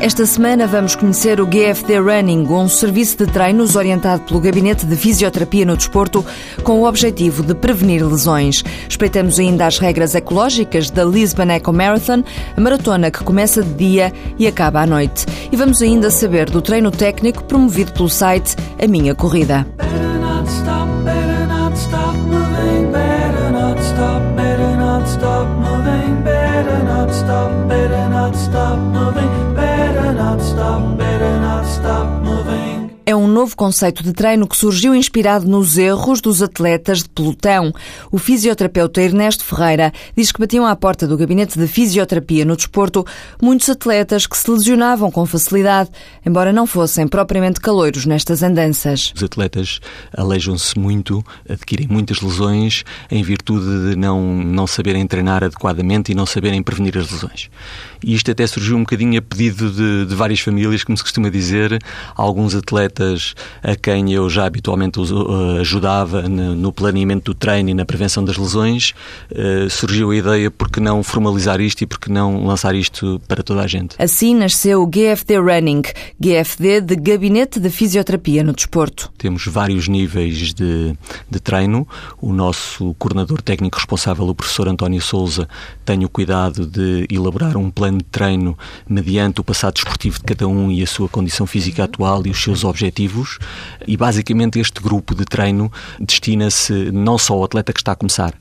Esta semana vamos conhecer o GFD Running, um serviço de treinos orientado pelo Gabinete de Fisioterapia no Desporto com o objetivo de prevenir lesões. Espreitamos ainda as regras ecológicas da Lisbon Eco Marathon, a maratona que começa de dia e acaba à noite. E vamos ainda saber do treino técnico promovido pelo site A Minha Corrida. stop moving novo conceito de treino que surgiu inspirado nos erros dos atletas de pelotão. O fisioterapeuta Ernesto Ferreira diz que batiam à porta do gabinete de fisioterapia no desporto muitos atletas que se lesionavam com facilidade, embora não fossem propriamente caloiros nestas andanças. Os atletas alejam-se muito, adquirem muitas lesões em virtude de não, não saberem treinar adequadamente e não saberem prevenir as lesões. E isto até surgiu um bocadinho a pedido de, de várias famílias, como se costuma dizer, alguns atletas a quem eu já habitualmente eh, ajudava no planeamento do treino e na prevenção das lesões, eh, surgiu a ideia por que não formalizar isto e por que não lançar isto para toda a gente. Assim nasceu o GFD Running, GFD de Gabinete de Fisioterapia no Desporto. Temos vários níveis de, de treino. O nosso coordenador técnico responsável, o professor António Souza, tem o cuidado de elaborar um plano de treino mediante o passado desportivo de cada um e a sua condição física atual e os seus objetivos e basicamente este grupo de treino destina-se não só ao atleta que está a começar,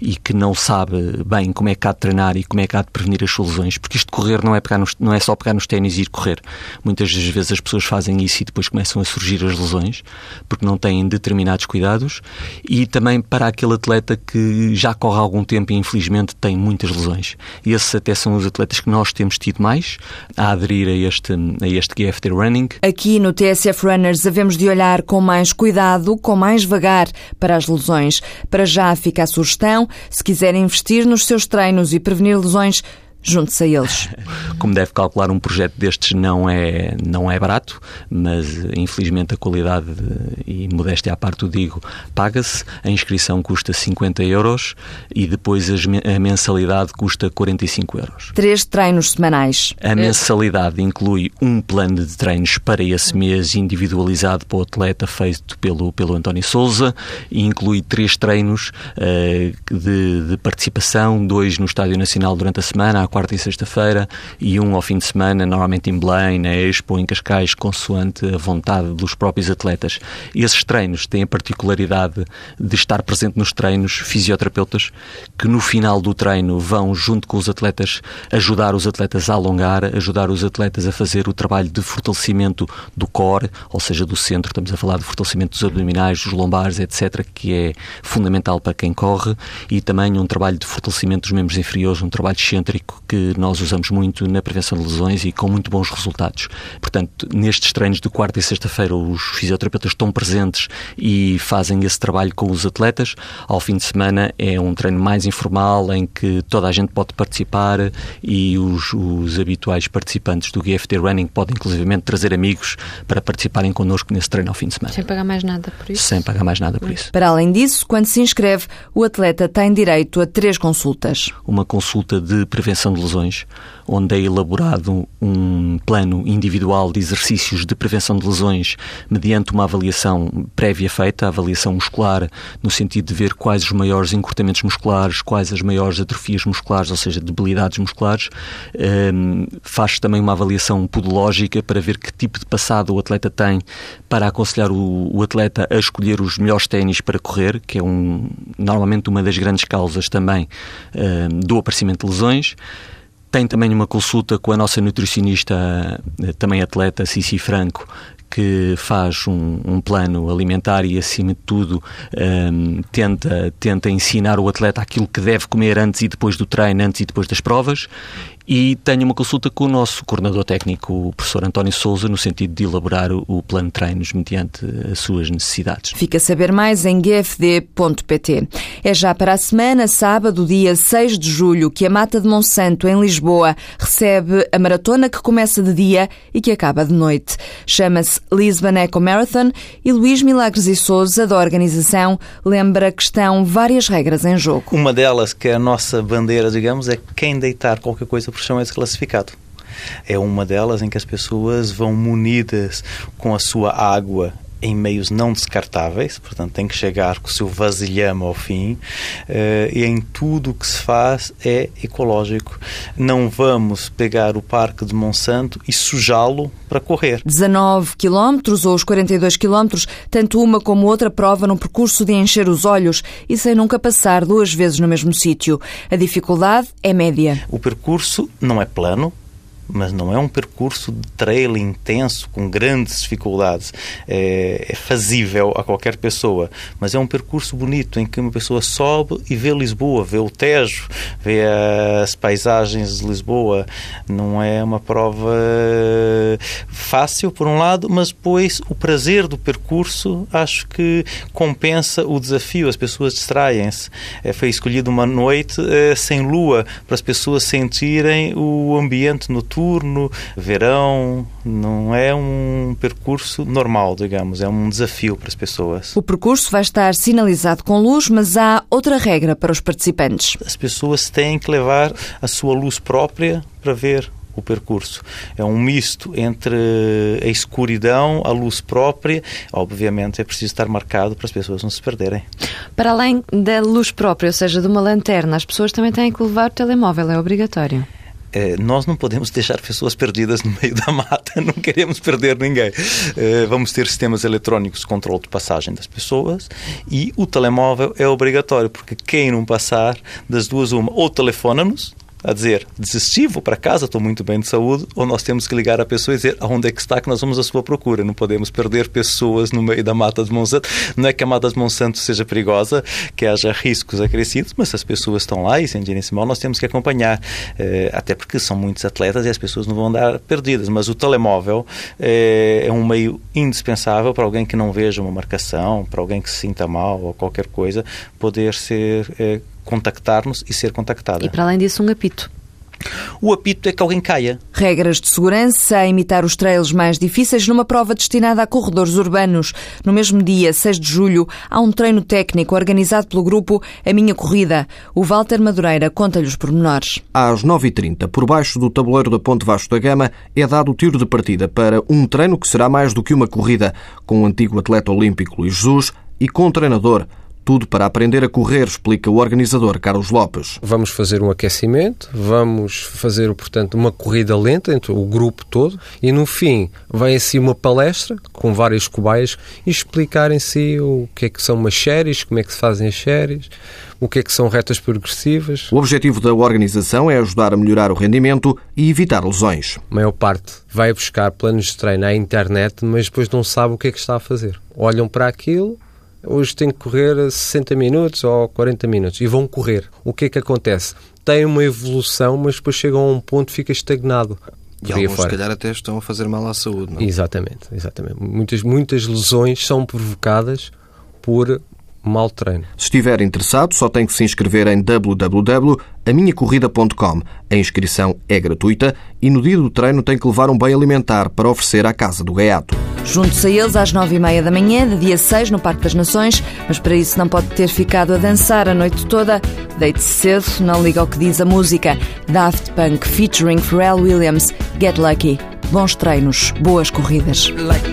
e que não sabe bem como é que há de treinar e como é que há de prevenir as suas lesões, porque isto de correr não é, pegar nos, não é só pegar nos ténis e ir correr. Muitas das vezes as pessoas fazem isso e depois começam a surgir as lesões, porque não têm determinados cuidados, e também para aquele atleta que já corre há algum tempo e infelizmente tem muitas lesões. E esses até são os atletas que nós temos tido mais a aderir a este, a este GFT Running. Aqui no TSF Runners havemos de olhar com mais cuidado, com mais vagar para as lesões. Para já fica a sugestão, se quiser investir nos seus treinos e prevenir lesões, junte-se a eles. Como deve calcular, um projeto destes não é, não é barato, mas infelizmente a qualidade, e modéstia à parte o digo, paga-se. A inscrição custa 50 euros e depois a mensalidade custa 45 euros. Três treinos semanais. A mensalidade inclui um plano de treinos para esse mês individualizado para o atleta feito pelo, pelo António Souza e inclui três treinos uh, de, de participação, dois no Estádio Nacional durante a semana, quarta e sexta-feira e um ao fim de semana, normalmente em Belém, na Expo, em Cascais, consoante a vontade dos próprios atletas. Esses treinos têm a particularidade de estar presente nos treinos fisioterapeutas que no final do treino vão, junto com os atletas, ajudar os atletas a alongar, ajudar os atletas a fazer o trabalho de fortalecimento do core, ou seja, do centro, estamos a falar de fortalecimento dos abdominais, dos lombares, etc., que é fundamental para quem corre, e também um trabalho de fortalecimento dos membros inferiores, um trabalho excêntrico que nós usamos muito na prevenção de lesões e com muito bons resultados. Portanto, nestes treinos de quarta e sexta-feira, os fisioterapeutas estão presentes e fazem esse trabalho com os atletas. Ao fim de semana é um treino mais informal em que toda a gente pode participar e os, os habituais participantes do GFT Running podem, inclusivamente, trazer amigos para participarem connosco nesse treino ao fim de semana. Sem pagar mais nada por isso? Sem pagar mais nada por isso. Para além disso, quando se inscreve, o atleta tem direito a três consultas. Uma consulta de prevenção de lesões, onde é elaborado um plano individual de exercícios de prevenção de lesões mediante uma avaliação prévia feita, a avaliação muscular, no sentido de ver quais os maiores encurtamentos musculares, quais as maiores atrofias musculares, ou seja, debilidades musculares. Um, faz também uma avaliação podológica para ver que tipo de passado o atleta tem, para aconselhar o, o atleta a escolher os melhores ténis para correr, que é um, normalmente uma das grandes causas também um, do aparecimento de lesões. Tem também uma consulta com a nossa nutricionista, eh, também atleta, Cici Franco, que faz um, um, plano alimentar e, acima de tudo, um, ehm, tenta, tenta ensinar o atleta aquilo que deve comer antes e depois do treino, antes e depois das provas e tenho uma consulta com o nosso coordenador técnico, o professor António Souza, no sentido de elaborar o plano de treinos mediante as suas necessidades. Fica a saber mais em gfd.pt. É já para a semana, sábado, dia 6 de julho, que a Mata de Monsanto, em Lisboa, recebe a maratona que começa de dia e que acaba de noite. Chama-se Lisbon Eco Marathon e Luís Milagres e Souza, da organização, lembra que estão várias regras em jogo. Uma delas, que é a nossa bandeira, digamos, é quem deitar qualquer coisa por chão é desclassificado. é uma delas em que as pessoas vão munidas com a sua água em meios não descartáveis, portanto tem que chegar com o seu vasilhame ao fim uh, e em tudo o que se faz é ecológico. Não vamos pegar o Parque de Monsanto e sujá-lo para correr. 19 quilómetros ou os 42 quilómetros, tanto uma como outra prova num percurso de encher os olhos e sem nunca passar duas vezes no mesmo sítio. A dificuldade é média. O percurso não é plano, mas não é um percurso de trail intenso, com grandes dificuldades. É, é, fazível a qualquer pessoa, mas é um percurso bonito em que uma pessoa sobe e vê Lisboa, vê o Tejo, vê as paisagens de Lisboa. Não é uma prova fácil, por um lado, mas depois o prazer do percurso acho que compensa o desafio. As pessoas distraem-se. É, foi escolhida uma noite é, sem lua para as pessoas sentirem o ambiente noturno noturno, verão, não é um percurso normal, digamos, é um desafio para as pessoas. O percurso vai estar sinalizado com luz, mas há outra regra para os participantes. As pessoas têm que levar a sua luz própria para ver o percurso. É um misto entre a escuridão, a luz própria. Obviamente é preciso estar marcado para as pessoas não se perderem. Para além da luz própria, ou seja, de uma lanterna, as pessoas também têm que levar o telemóvel, é obrigatório. É, nós não podemos deixar pessoas perdidas no meio da mata, não queremos perder ninguém. É, vamos ter sistemas eletrónicos de controle de passagem das pessoas e o telemóvel é obrigatório, porque quem não passar, das duas, uma, ou telefona-nos, a dizer desisti, vou para casa, estou muito bem de saúde, ou nós temos que ligar a pessoa e dizer aonde é que está que nós vamos à sua procura. Não podemos perder pessoas no meio da mata de Monsanto. Não é que a mata de Monsanto seja perigosa, que haja riscos acrescidos, mas se as pessoas estão lá e sentirem-se mal, nós temos que acompanhar. Eh, até porque são muitos atletas e as pessoas não vão andar perdidas. Mas o telemóvel eh, é um meio indispensável para alguém que não veja uma marcação, para alguém que se sinta mal ou qualquer coisa, poder ser eh, contactar-nos e ser contactada. E para além disso, um apito. O apito é que alguém caia. Regras de segurança a imitar os trails mais difíceis numa prova destinada a corredores urbanos. No mesmo dia, 6 de julho, há um treino técnico organizado pelo grupo A Minha Corrida. O Walter Madureira conta-lhe os pormenores. Às 9h30, por baixo do tabuleiro da Ponte Vasco da Gama, é dado o tiro de partida para um treino que será mais do que uma corrida, com o antigo atleta olímpico Luís Jesus e com o treinador tudo para aprender a correr, explica o organizador Carlos Lopes. Vamos fazer um aquecimento, vamos fazer, portanto, uma corrida lenta entre o grupo todo e no fim vem assim uma palestra com várias cobaias e explicar em si o que é que são umas séries, como é que se fazem as séries, o que é que são retas progressivas. O objetivo da organização é ajudar a melhorar o rendimento e evitar lesões. A maior parte vai buscar planos de treino à internet, mas depois não sabe o que é que está a fazer. Olham para aquilo hoje tem que correr 60 minutos ou 40 minutos e vão correr. O que é que acontece? Tem uma evolução, mas depois chegam a um ponto e fica estagnado. E alguns, fora. se calhar, até estão a fazer mal à saúde, não? Exatamente, exatamente. Muitas, muitas lesões são provocadas por mal treino. Se estiver interessado, só tem que se inscrever em www.aminhacorrida.com. A inscrição é gratuita e no dia do treino tem que levar um bem alimentar para oferecer à Casa do Gaiato. Junte-se a eles às nove e meia da manhã, de dia 6, no Parque das Nações, mas para isso não pode ter ficado a dançar a noite toda. Deite-se cedo, não liga ao que diz a música. Daft Punk featuring Pharrell Williams, Get Lucky. Bons treinos, boas corridas. Like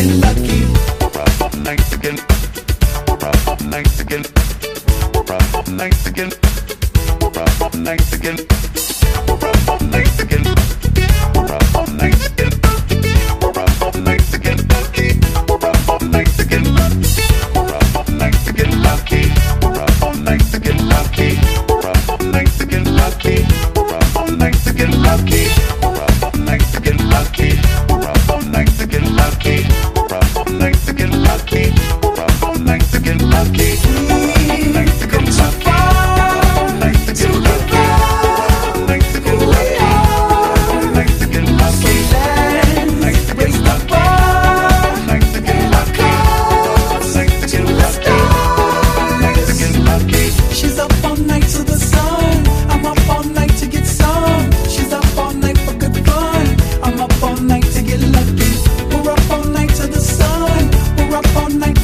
up all night.